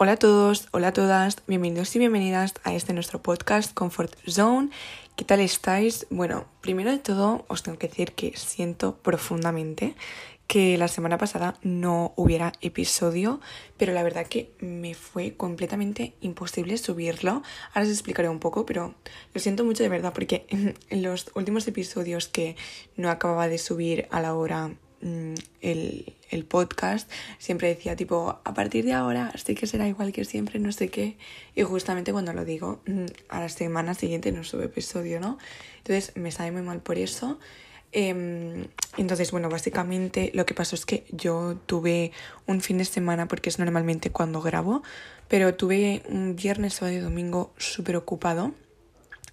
Hola a todos, hola a todas, bienvenidos y bienvenidas a este nuestro podcast Comfort Zone. ¿Qué tal estáis? Bueno, primero de todo os tengo que decir que siento profundamente que la semana pasada no hubiera episodio, pero la verdad que me fue completamente imposible subirlo. Ahora os explicaré un poco, pero lo siento mucho de verdad porque en los últimos episodios que no acababa de subir a la hora Mm, el, el, podcast, siempre decía tipo, a partir de ahora sí que será igual que siempre, no sé qué. Y justamente cuando lo digo, mm, a la semana siguiente no sube episodio, ¿no? Entonces me sale muy mal por eso. Em, entonces, bueno, básicamente lo que pasó es que yo tuve un fin de semana, porque es normalmente cuando grabo, pero tuve un viernes, sábado y domingo súper ocupado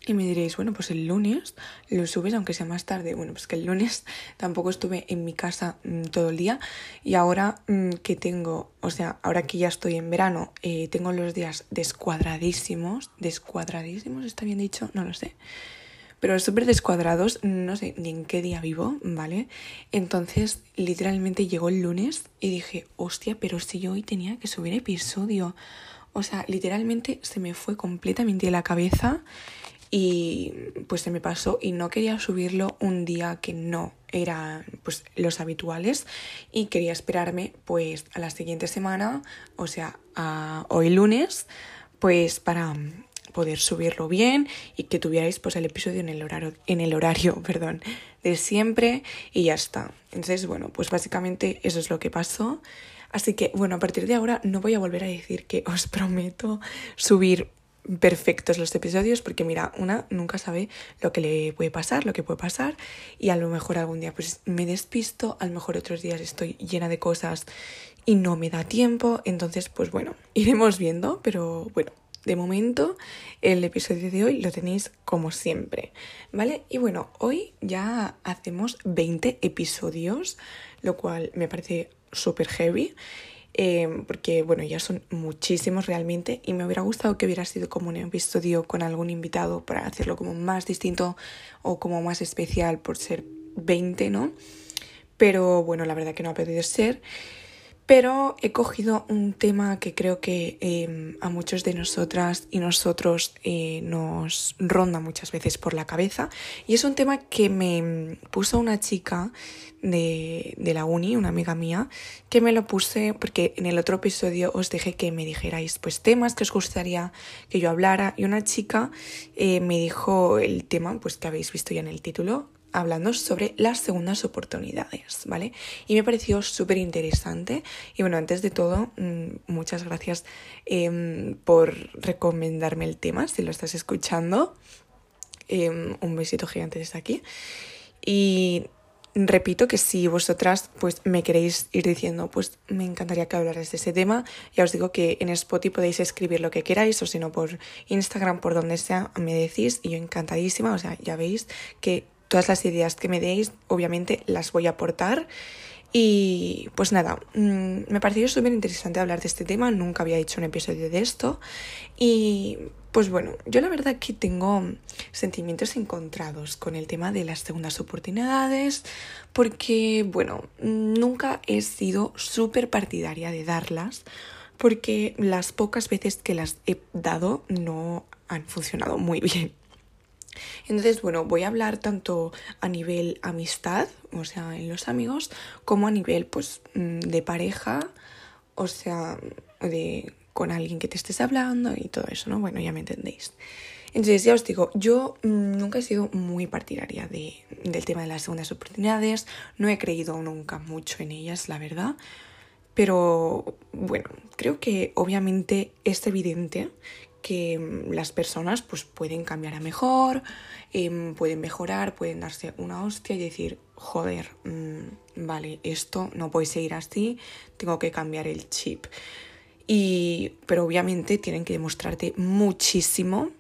y me diréis, bueno, pues el lunes lo subes aunque sea más tarde. Bueno, pues que el lunes tampoco estuve en mi casa mm, todo el día y ahora mm, que tengo, o sea, ahora que ya estoy en verano, eh, tengo los días descuadradísimos, descuadradísimos, ¿está bien dicho? No lo sé. Pero súper descuadrados, no sé ni en qué día vivo, ¿vale? Entonces, literalmente llegó el lunes y dije, hostia, pero si yo hoy tenía que subir episodio. O sea, literalmente se me fue completamente la cabeza y pues se me pasó y no quería subirlo un día que no era pues los habituales y quería esperarme pues a la siguiente semana, o sea, a hoy lunes, pues para poder subirlo bien y que tuvierais pues el episodio en el horario en el horario, perdón, de siempre y ya está. Entonces, bueno, pues básicamente eso es lo que pasó. Así que, bueno, a partir de ahora no voy a volver a decir que os prometo subir perfectos los episodios porque mira, una nunca sabe lo que le puede pasar, lo que puede pasar y a lo mejor algún día pues me despisto, a lo mejor otros días estoy llena de cosas y no me da tiempo, entonces pues bueno, iremos viendo, pero bueno, de momento el episodio de hoy lo tenéis como siempre, ¿vale? Y bueno, hoy ya hacemos 20 episodios, lo cual me parece súper heavy Em, porque bueno, ya son muchísimos realmente y me hubiera gustado que hubiera sido como un episodio con algún invitado para hacerlo como más distinto o como más especial por ser 20, ¿no? Pero bueno, la verdad que no ha podido ser. Pero he cogido un tema que creo que em, a muchos de nosotras y nosotros eh, nos ronda muchas veces por la cabeza. Y es un tema que me puso una chica de, de, la uni, una amiga mía, que me lo puse porque en el otro episodio os dije que me dijerais pues temas que os gustaría que yo hablara. Y una chica eh, me dijo el tema pues que habéis visto ya en el título, hablando sobre las segundas oportunidades, ¿vale? Y me pareció súper interesante. Y bueno, antes de todo, mm, muchas gracias em, por recomendarme el tema, si lo estás escuchando. Em, un besito gigante desde aquí. Y repito que si vosotras pues me queréis ir diciendo pues me encantaría que hablaras de ese tema ya os digo que en Spotify podéis escribir lo que queráis o si no por Instagram por donde sea me decís y yo encantadísima o sea ya veis que todas las ideas que me deis, obviamente las voy a aportar. Y pues nada, mm, me pareció súper interesante hablar de este tema, nunca había hecho un episodio de esto. Y pues bueno, yo la verdad que tengo sentimientos encontrados con el tema de las segundas oportunidades, porque bueno, nunca he sido súper partidaria de darlas, porque las pocas veces que las he dado no han funcionado muy bien. Entonces, bueno, voy a hablar tanto a nivel amistad, o sea, en los amigos, como a nivel, pues, mm, de pareja, o sea, de con alguien que te estés hablando y todo eso, ¿no? Bueno, ya me entendéis. Entonces, ya os digo, yo mm, nunca he sido muy partidaria de, del tema de las segundas oportunidades, no he creído nunca mucho en ellas, la verdad. Pero bueno, creo que obviamente es evidente que mm, las personas pues pueden cambiar a mejor, em, pueden mejorar, pueden darse una hostia y decir, joder, mm, vale, esto no puede seguir así, tengo que cambiar el chip. Y, pero obviamente tienen que demostrarte muchísimo,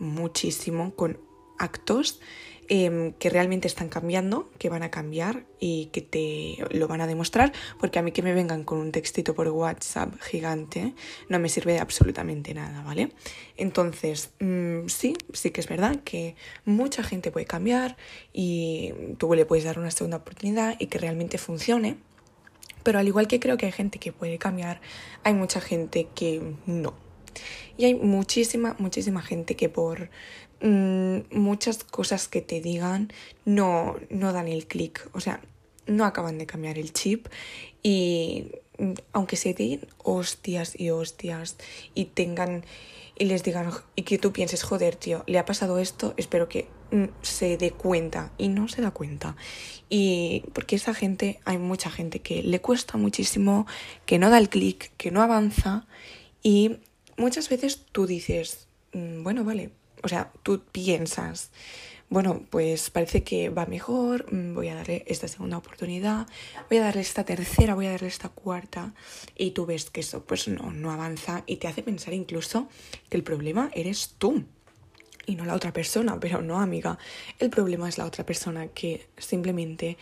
muchísimo con actos Em, que realmente están cambiando, que van a cambiar y que te lo van a demostrar, porque a mí que me vengan con un textito por WhatsApp gigante no me sirve absolutamente nada, ¿vale? Entonces, mm, sí, sí que es verdad que mucha gente puede cambiar y tú le puedes dar una segunda oportunidad y que realmente funcione, Pero al igual que creo que hay gente que puede cambiar, hay mucha gente que no. Y hay muchísima, muchísima gente que por mm, muchas cosas que te digan no, no dan el clic. O sea, no acaban de cambiar el chip y mm, aunque se den hostias y hostias y tengan y les digan y que tú pienses, joder, tío, le ha pasado esto, espero que mm, se dé cuenta y no se da cuenta. Y porque esa gente, hay mucha gente que le cuesta muchísimo, que no da el clic, que no avanza y muchas veces tú dices, bueno, vale, o sea, tú piensas, bueno, pues parece que va mejor, mm, voy a darle esta segunda oportunidad, voy a darle esta tercera, voy a darle esta cuarta, y tú ves que eso pues no, no avanza y te hace pensar incluso que el problema eres tú y no la otra persona, pero no amiga, el problema es la otra persona que simplemente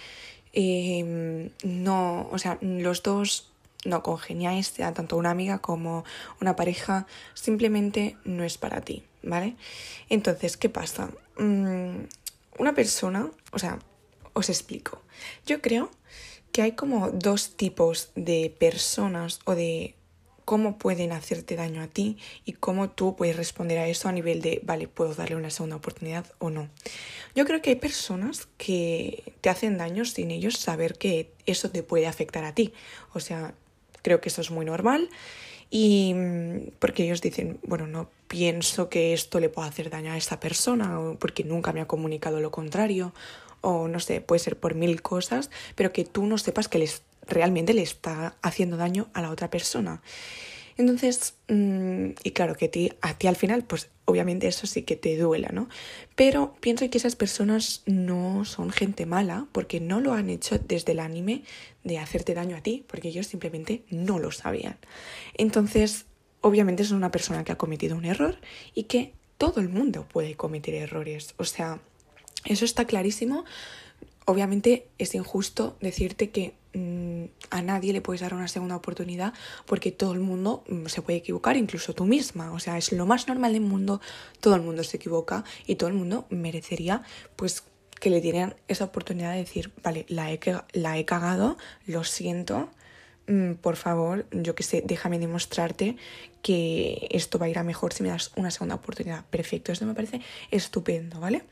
em, no, o sea, los dos no congeniáis, tanto una amiga como una pareja, simplemente no es para ti, ¿vale? Entonces, ¿qué pasa? Mm, una persona, o sea, os explico. Yo creo que hay como dos tipos de personas o de cómo pueden hacerte daño a ti y cómo tú puedes responder a eso a nivel de, vale, puedo darle una segunda oportunidad o no. Yo creo que hay personas que te hacen daño sin ellos saber que eso te puede afectar a ti. O sea, creo que eso es muy normal y mm, porque ellos dicen, bueno, no pienso que esto le pueda hacer daño a esta persona, porque nunca me ha comunicado lo contrario, o no sé, puede ser por mil cosas, pero que tú no sepas que realmente le está haciendo daño a la otra persona. Entonces, mm, y claro que ti, a ti al final, pues obviamente eso sí que te duela, ¿no? Pero pienso que esas personas no son gente mala porque no lo han hecho desde el anime de hacerte daño a ti, porque ellos simplemente no lo sabían. Entonces, obviamente es una persona que ha cometido un error y que todo el mundo puede cometer errores. O sea, eso está clarísimo. Obviamente es injusto decirte que mm, a nadie le puedes dar una segunda oportunidad porque todo el mundo mm, se puede equivocar, incluso tú misma. O sea, es lo más normal del mundo, todo el mundo se equivoca y todo el mundo merecería pues que le dieran esa oportunidad de decir, vale, la he, la he cagado, lo siento, por favor, yo que sé, déjame demostrarte que esto va a ir a mejor si me das una segunda oportunidad. Perfecto, esto me parece estupendo, ¿vale?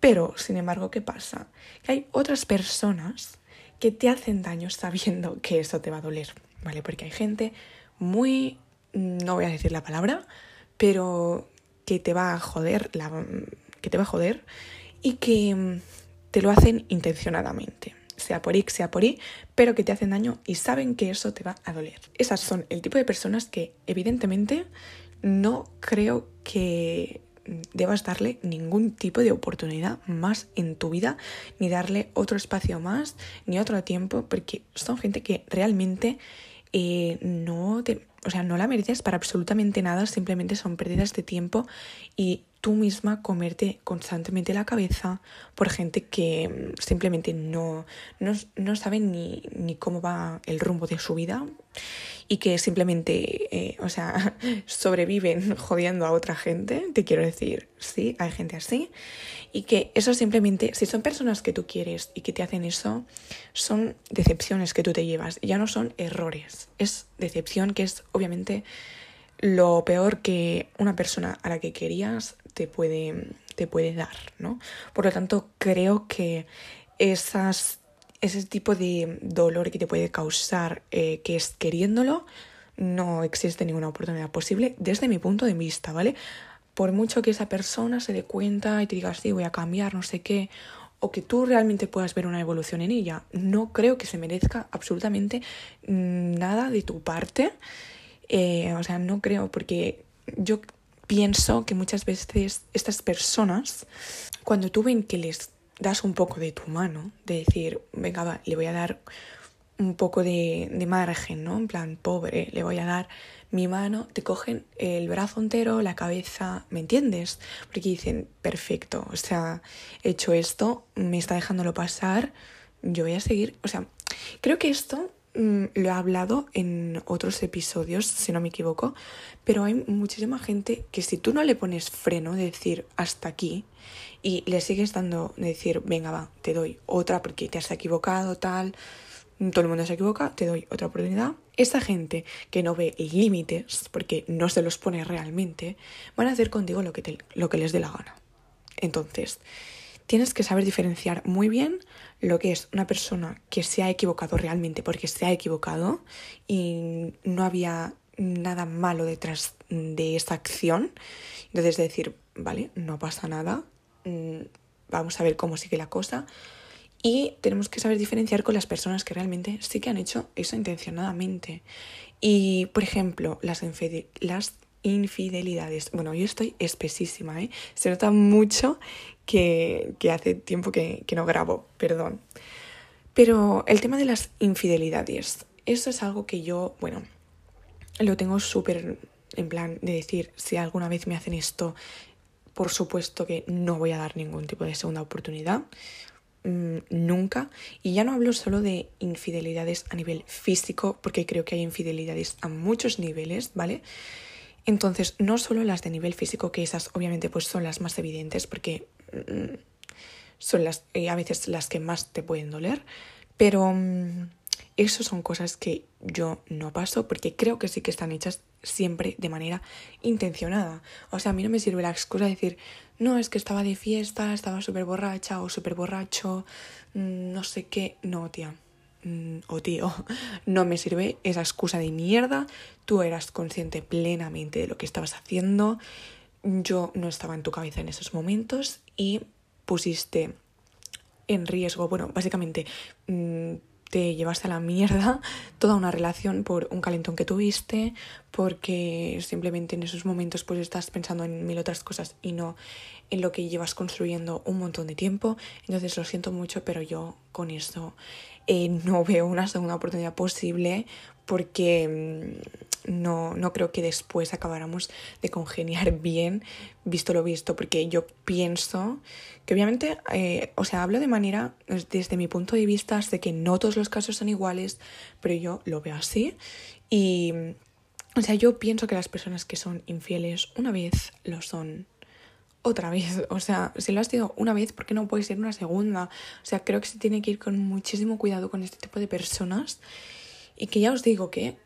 Pero, sin embargo, ¿qué pasa? Que hay otras personas que te hacen daño sabiendo que eso te va a doler, ¿vale? Porque hay gente muy, no voy a decir la palabra, pero que te va a joder, la, que te va a joder y que mm, te lo hacen intencionadamente sea por X, sea por Y, pero que te hacen daño y saben que eso te va a doler. Esas son el tipo de personas que evidentemente no creo que debas darle ningún tipo de oportunidad más en tu vida, ni darle otro espacio más, ni otro tiempo, porque son gente que realmente eh, no te, o sea, no la mereces para absolutamente nada, simplemente son pérdidas de tiempo y tú misma comerte constantemente la cabeza por gente que mm, simplemente no, no, no sabe ni, ni, cómo va el rumbo de su vida y que simplemente, eh, o sea, sobreviven jodiendo a otra gente, te quiero decir, sí, hay gente así, y que eso simplemente, si son personas que tú quieres y que te hacen eso, son decepciones que tú te llevas, ya no son errores, es decepción que es obviamente lo peor que una persona a la que querías te puede, te puede dar, ¿no? Por lo tanto, creo que esas, ese tipo de dolor que te puede causar, eh, que es queriéndolo, no existe ninguna oportunidad posible desde mi punto de vista, ¿vale? Por mucho que esa persona se dé cuenta y te diga, sí, voy a cambiar, no sé qué, o que tú realmente puedas ver una evolución en ella, no creo que se merezca absolutamente nada de tu parte eh, o sea, no creo, porque yo pienso que muchas veces estas personas, cuando tú ven que les das un poco de tu mano, de decir, venga, va, le voy a dar un poco de, de margen, ¿no? En plan, pobre, le voy a dar mi mano, te cogen el brazo entero, la cabeza, ¿me entiendes? Porque dicen, perfecto, o sea, he hecho esto, me está dejándolo pasar, yo voy a seguir, o sea, creo que esto lo he hablado en otros episodios, si no me equivoco, pero hay muchísima gente que si tú no le pones freno de decir hasta aquí y le sigues dando de decir, venga, va, te doy otra porque te has equivocado, tal, todo el mundo se equivoca, te doy otra oportunidad. Esa gente que no ve límites, porque no se los pone realmente, van a hacer contigo lo que, lo que les dé la gana. Entonces, tienes que saber diferenciar muy bien lo que es una persona que se ha equivocado realmente porque se ha equivocado y no había nada malo detrás de esa acción. Entonces decir, vale, no pasa nada, mm, vamos a ver cómo sigue la cosa. Y tenemos que saber diferenciar con las personas que realmente sí que han hecho eso intencionadamente. Y, por ejemplo, las, las infidelidades. Bueno, yo estoy espesísima, ¿eh? Se nota mucho que, hace tiempo que, que, no grabo, perdón. Pero el tema de las infidelidades, eso es algo que yo, bueno, lo tengo súper en plan de decir, si alguna vez me hacen esto, por supuesto que no voy a dar ningún tipo de segunda oportunidad. Mm, nunca. Y ya no hablo solo de infidelidades a nivel físico, porque creo que hay infidelidades a muchos niveles, ¿vale? Entonces, no solo las de nivel físico, que esas obviamente pues son las más evidentes, porque mm, son las eh, a veces las que más te pueden doler, pero mm, eso son cosas que yo no paso porque creo que sí que están hechas siempre de manera intencionada. O sea, a mí no me sirve la excusa de decir, no, es que estaba de fiesta, estaba súper borracha o súper borracho, mm, no sé qué. No, tía. Mm, o tío, no me sirve esa excusa de mierda. Tú eras consciente plenamente de lo que estabas haciendo. Yo no estaba en tu cabeza en esos momentos y pusiste en riesgo, bueno, básicamente mm, te llevaste a la mierda toda una relación por un calentón que tuviste, porque simplemente en esos momentos pues estás pensando en mil otras cosas y no en lo que llevas construyendo un montón de tiempo. Entonces lo siento mucho, pero yo con eso eh, no veo una segunda oportunidad posible porque mm, no, no creo que después acabáramos de congeniar bien, visto lo visto, porque yo pienso que obviamente, eh, o sea, hablo de manera, desde mi punto de vista, sé que no todos los casos son iguales, pero yo lo veo así. Y, o sea, yo pienso que las personas que son infieles una vez lo son otra vez. O sea, si lo has sido una vez, ¿por qué no puede ser una segunda? O sea, creo que se tiene que ir con muchísimo cuidado con este tipo de personas. Y que ya os digo que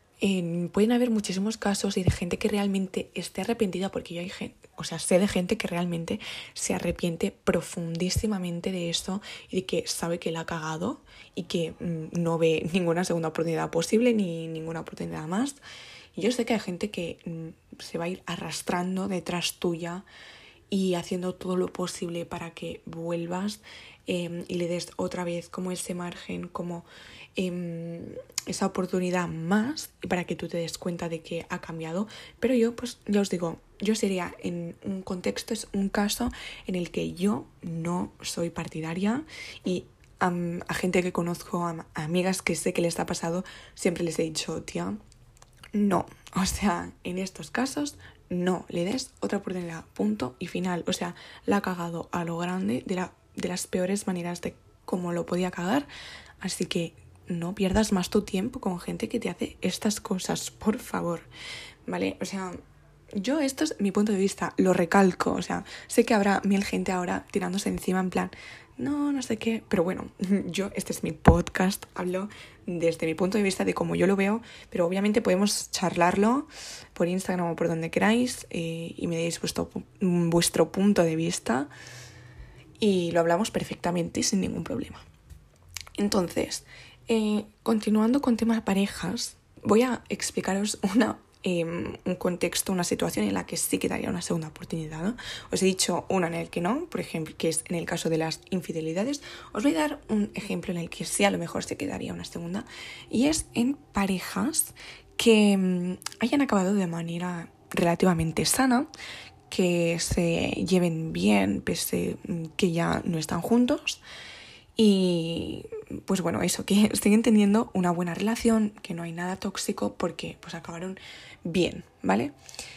pueden haber muchísimos casos y de gente que realmente esté arrepentida, porque yo hay gente, o sea, sé de gente que realmente se arrepiente profundísimamente de esto y de que sabe que la ha cagado y que mm, no ve ninguna segunda oportunidad posible ni ninguna oportunidad más. Y yo sé que hay gente que mm, se va a ir arrastrando detrás tuya y haciendo todo lo posible para que vuelvas em, y le des otra vez como ese margen, como em, esa oportunidad más para que tú te des cuenta de que ha cambiado. Pero yo, pues ya os digo, yo sería en un contexto, es un caso en el que yo no soy partidaria y a gente que conozco, a, amigas que sé que les ha pasado, siempre les he dicho, tía, no. O sea, en estos casos no le des otra oportunidad, punto y final. O sea, la ha cagado a lo grande de, la, de las peores maneras de cómo lo podía cagar. Así que no pierdas más tu tiempo con gente que te hace estas cosas, por favor. ¿Vale? O sea, yo esto es mi punto de vista, lo recalco. O sea, sé que habrá mil gente ahora tirándose encima en plan, no, no sé qué. Pero bueno, yo, este es mi podcast, hablo desde mi punto de vista de cómo yo lo veo, pero obviamente podemos charlarlo por Instagram o por donde queráis eh, y me deis vuestro, vuestro punto de vista y lo hablamos perfectamente sin ningún problema. Entonces, eh, continuando con temas parejas, voy a explicaros una Em, un contexto, una situación en la que sí que daría una segunda oportunidad. Os he dicho una en el que no, por ejemplo, que es en el caso de las infidelidades. Os voy a dar un ejemplo en el que sí a lo mejor se quedaría una segunda y es en parejas que em, hayan acabado de manera relativamente sana, que se lleven bien pese mm, que ya no están juntos y pues bueno, eso, que siguen teniendo una buena relación, que no hay nada tóxico porque pues acabaron bien, ¿vale?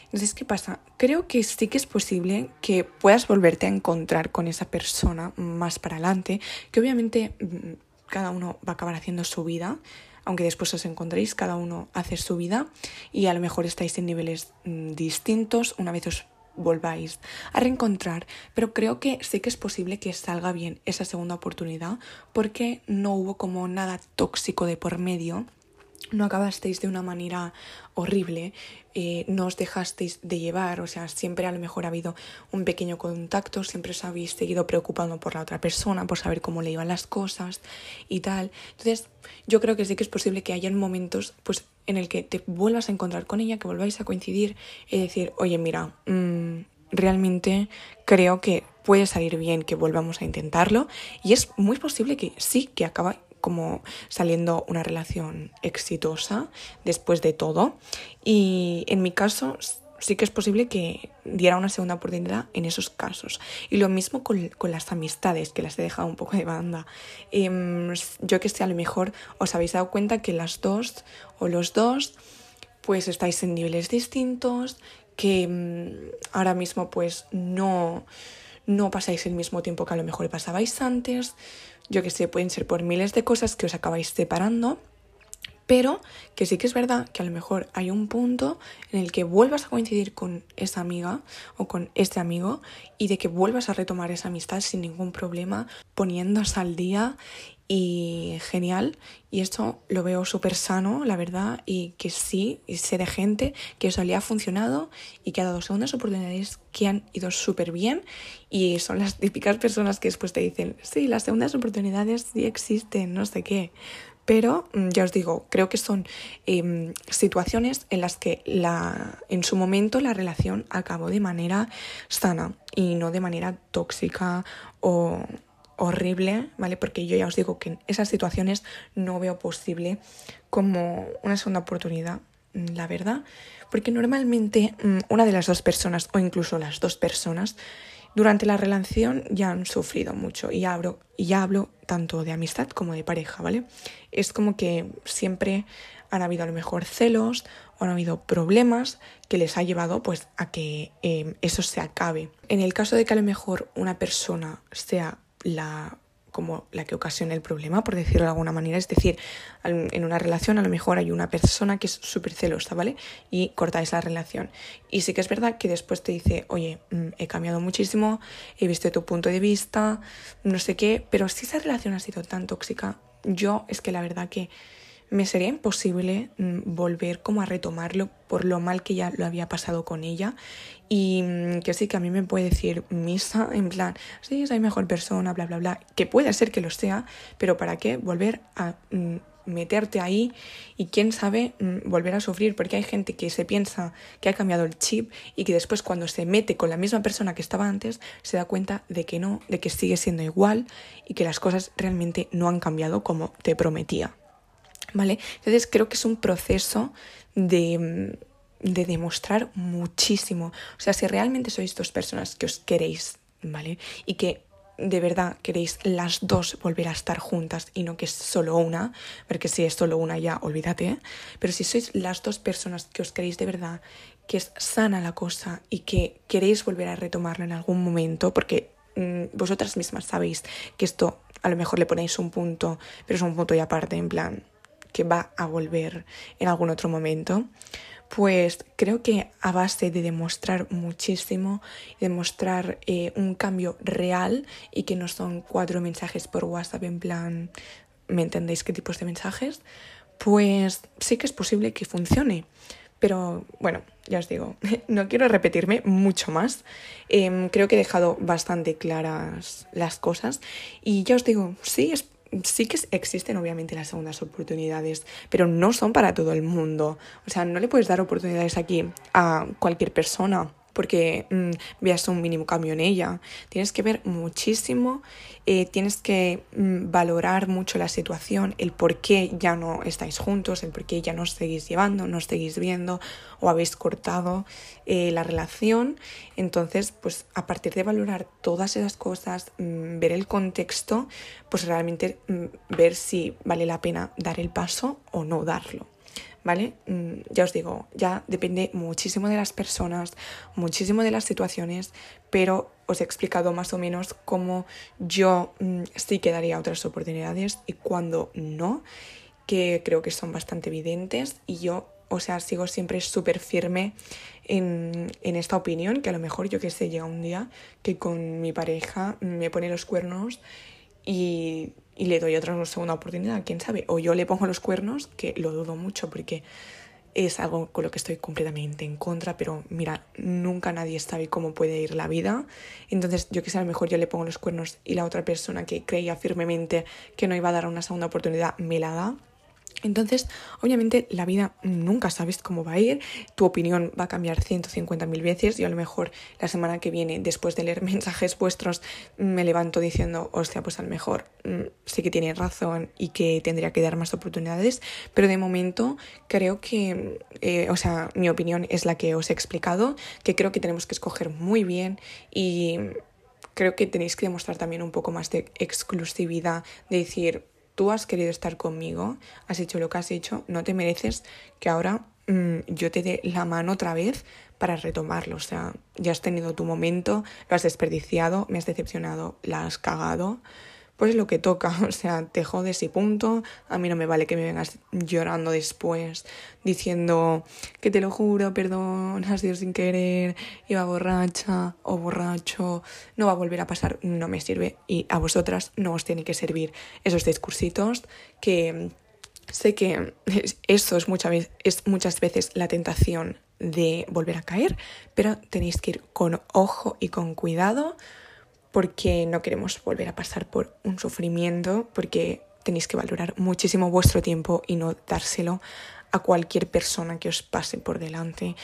Entonces, ¿qué pasa? Creo que sí que es posible que puedas volverte a encontrar con esa persona más para adelante, que obviamente mm, cada uno va a acabar haciendo su vida, aunque después os encontréis, cada uno hace su vida y a lo mejor estáis en niveles mm, distintos, una vez os volváis a reencontrar, pero creo que sí que es posible que salga bien esa segunda oportunidad porque no hubo como nada tóxico de por medio no acabasteis de una manera horrible, eh, no os dejasteis de llevar, o sea, siempre a lo mejor ha habido un pequeño contacto, siempre os habéis seguido preocupando por la otra persona, por saber cómo le iban las cosas y tal. Entonces, yo creo que sí que es posible que hayan momentos pues, en el que te vuelvas a encontrar con ella, que volváis a coincidir y decir, oye, mira, mm, realmente creo que puede salir bien que volvamos a intentarlo y es muy posible que sí, que acaba, como saliendo una relación exitosa después de todo. Y en mi caso sí que es posible que diera una segunda oportunidad en esos casos. Y lo mismo con, las amistades, que las he dejado un poco de banda. Em, yo que sé, a lo mejor os habéis dado cuenta que las dos o los dos pues estáis en niveles distintos, que mm, ahora mismo pues no, no pasáis el mismo tiempo que a lo mejor pasabais antes, yo que sé, pueden ser por miles de cosas que os acabáis separando, pero que sí que es verdad que a lo mejor hay un punto en el que vuelvas a coincidir con esa amiga o con este amigo y de que vuelvas a retomar esa amistad sin ningún problema, poniéndose al día y genial. Y esto lo veo súper sano, la verdad, y que sí, y sé de gente que eso le ha funcionado y que ha dado segundas oportunidades que han ido súper bien. Y son las típicas personas que después te dicen, sí, las segundas oportunidades sí existen, no sé qué. Pero mm, ya os digo, creo que son em, situaciones en las que la, en su momento la relación acabó de manera sana y no de manera tóxica o horrible, ¿vale? Porque yo ya os digo que en esas situaciones no veo posible como una segunda oportunidad, mm, la verdad, porque normalmente mm, una de las dos personas o incluso las dos personas durante la relación ya han sufrido mucho y hablo, y ya hablo tanto de amistad como de pareja, ¿vale? Es como que siempre han habido a lo mejor celos o han habido problemas que les ha llevado pues a que eh, eso se acabe. En el caso de que a lo mejor una persona sea la como la que ocasiona el problema, por decirlo de alguna manera. Es decir, en una relación a lo mejor hay una persona que es súper celosa, ¿vale? Y cortáis la relación. Y sí que es verdad que después te dice, oye, mm, he cambiado muchísimo, he visto tu punto de vista, no sé qué, pero si esa relación ha sido tan tóxica, yo es que la verdad que me sería imposible mm, volver como a retomarlo por lo mal que ya lo había pasado con ella y mm, que sí que a mí me puede decir misa en plan, sí, soy mejor persona, bla, bla, bla, que puede ser que lo sea, pero ¿para qué volver a mm, meterte ahí y quién sabe volver a sufrir porque hay gente que se piensa que ha cambiado el chip y que después cuando se mete con la misma persona que estaba antes se da cuenta de que no, de que sigue siendo igual y que las cosas realmente no han cambiado como te prometía. ¿Vale? Entonces creo que es un proceso de, de demostrar muchísimo. O sea, si realmente sois dos personas que os queréis, ¿vale? Y que de verdad queréis las dos volver a estar juntas y no que es solo una, porque si es solo una ya olvídate, pero si sois las dos personas que os queréis de verdad, que es sana la cosa y que queréis volver a retomarlo en algún momento, porque mm, vosotras mismas sabéis que esto a lo mejor le ponéis un punto, pero es un punto y aparte, en plan, que va a volver en algún otro momento, pues creo que a base de demostrar muchísimo, demostrar eh, un cambio real y que no son cuatro mensajes por WhatsApp en plan, ¿me entendéis qué tipos de mensajes? Pues sí que es posible que funcione. Pero bueno, ya os digo, no quiero repetirme mucho más. Em, creo que he dejado bastante claras las cosas. Y ya os digo, sí, es sí que existen obviamente las segundas oportunidades, pero no son para todo el mundo. O sea, no le puedes dar oportunidades aquí a cualquier persona porque mm, veas un mínimo cambio en ella. Tienes que ver muchísimo, eh, tienes que mm, valorar mucho la situación, el por qué ya no estáis juntos, el por qué ya no os seguís llevando, no os seguís viendo o habéis cortado eh, la relación. Entonces, pues a partir de valorar todas esas cosas, mm, ver el contexto, pues realmente ver si vale la pena dar el paso o no darlo. ¿Vale? Mm, ya os digo, ya depende muchísimo de las personas, muchísimo de las situaciones, pero os he explicado más o menos cómo yo mm, sí que daría otras oportunidades y cuando no, que creo que son bastante evidentes y yo o sea, sigo siempre súper firme en, en, esta opinión, que a lo mejor yo que sé, llega un día que con mi pareja me pone los cuernos y, y le doy otra segunda oportunidad, quién sabe, o yo le pongo los cuernos, que lo dudo mucho porque es algo con lo que estoy completamente en contra, pero mira, nunca nadie sabe cómo puede ir la vida. Entonces, yo sé, a lo mejor yo le pongo los cuernos y la otra persona que creía firmemente que no iba a dar una segunda oportunidad me la da. Entonces, obviamente, la vida nunca sabes cómo va a ir, tu opinión va a cambiar 150.000 veces. y a lo mejor la semana que viene, después de leer mensajes vuestros, me levanto diciendo, hostia, pues a lo mejor mm, sí que tiene razón y que tendría que dar más oportunidades, pero de momento creo que, eh, o sea, mi opinión es la que os he explicado, que creo que tenemos que escoger muy bien y creo que tenéis que demostrar también un poco más de exclusividad, de decir, tú has querido estar conmigo, has hecho lo que has hecho, no te mereces que ahora mm, yo te dé la mano otra vez para retomarlo. O sea, ya has tenido tu momento, lo has desperdiciado, me has decepcionado, la has cagado pues lo que toca, o sea, te jodes y punto. A mí no me vale que me vengas llorando después, diciendo que te lo juro, perdón, has sido sin querer, iba borracha o borracho, no va a volver a pasar, no me sirve y a vosotras no os tiene que servir esos discursitos que sé que eso es, es muchas veces la tentación de volver a caer, pero tenéis que ir con ojo y con cuidado porque no queremos volver a pasar por un sufrimiento, porque tenéis que valorar muchísimo vuestro tiempo y no dárselo a cualquier persona que os pase por delante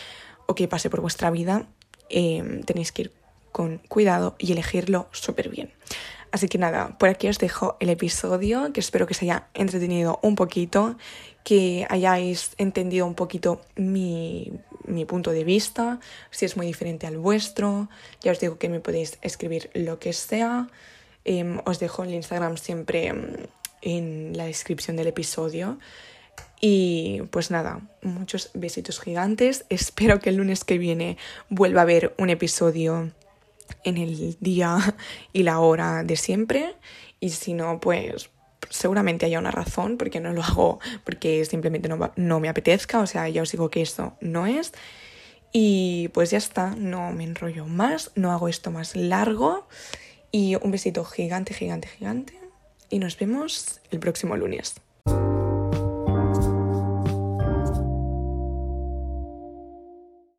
o que pase por vuestra vida. Em, tenéis que ir con cuidado y elegirlo súper bien. Así que nada, por aquí os dejo el episodio, que espero que os haya entretenido un poquito, que hayáis entendido un poquito mi mi punto de vista, si es muy diferente al vuestro. Ya os digo que me podéis escribir lo que sea. Em, os dejo el Instagram siempre em, en la descripción del episodio. Y pues nada, muchos besitos gigantes. Espero que el lunes que viene vuelva a haber un episodio en el día y la hora de siempre. Y si no, pues seguramente haya una razón porque no lo hago porque simplemente no, no me apetezca, o sea, ya os digo que esto no es. Y pues ya está, no me enrollo más, no hago esto más largo. Y un besito gigante, gigante, gigante. Y nos vemos el próximo lunes.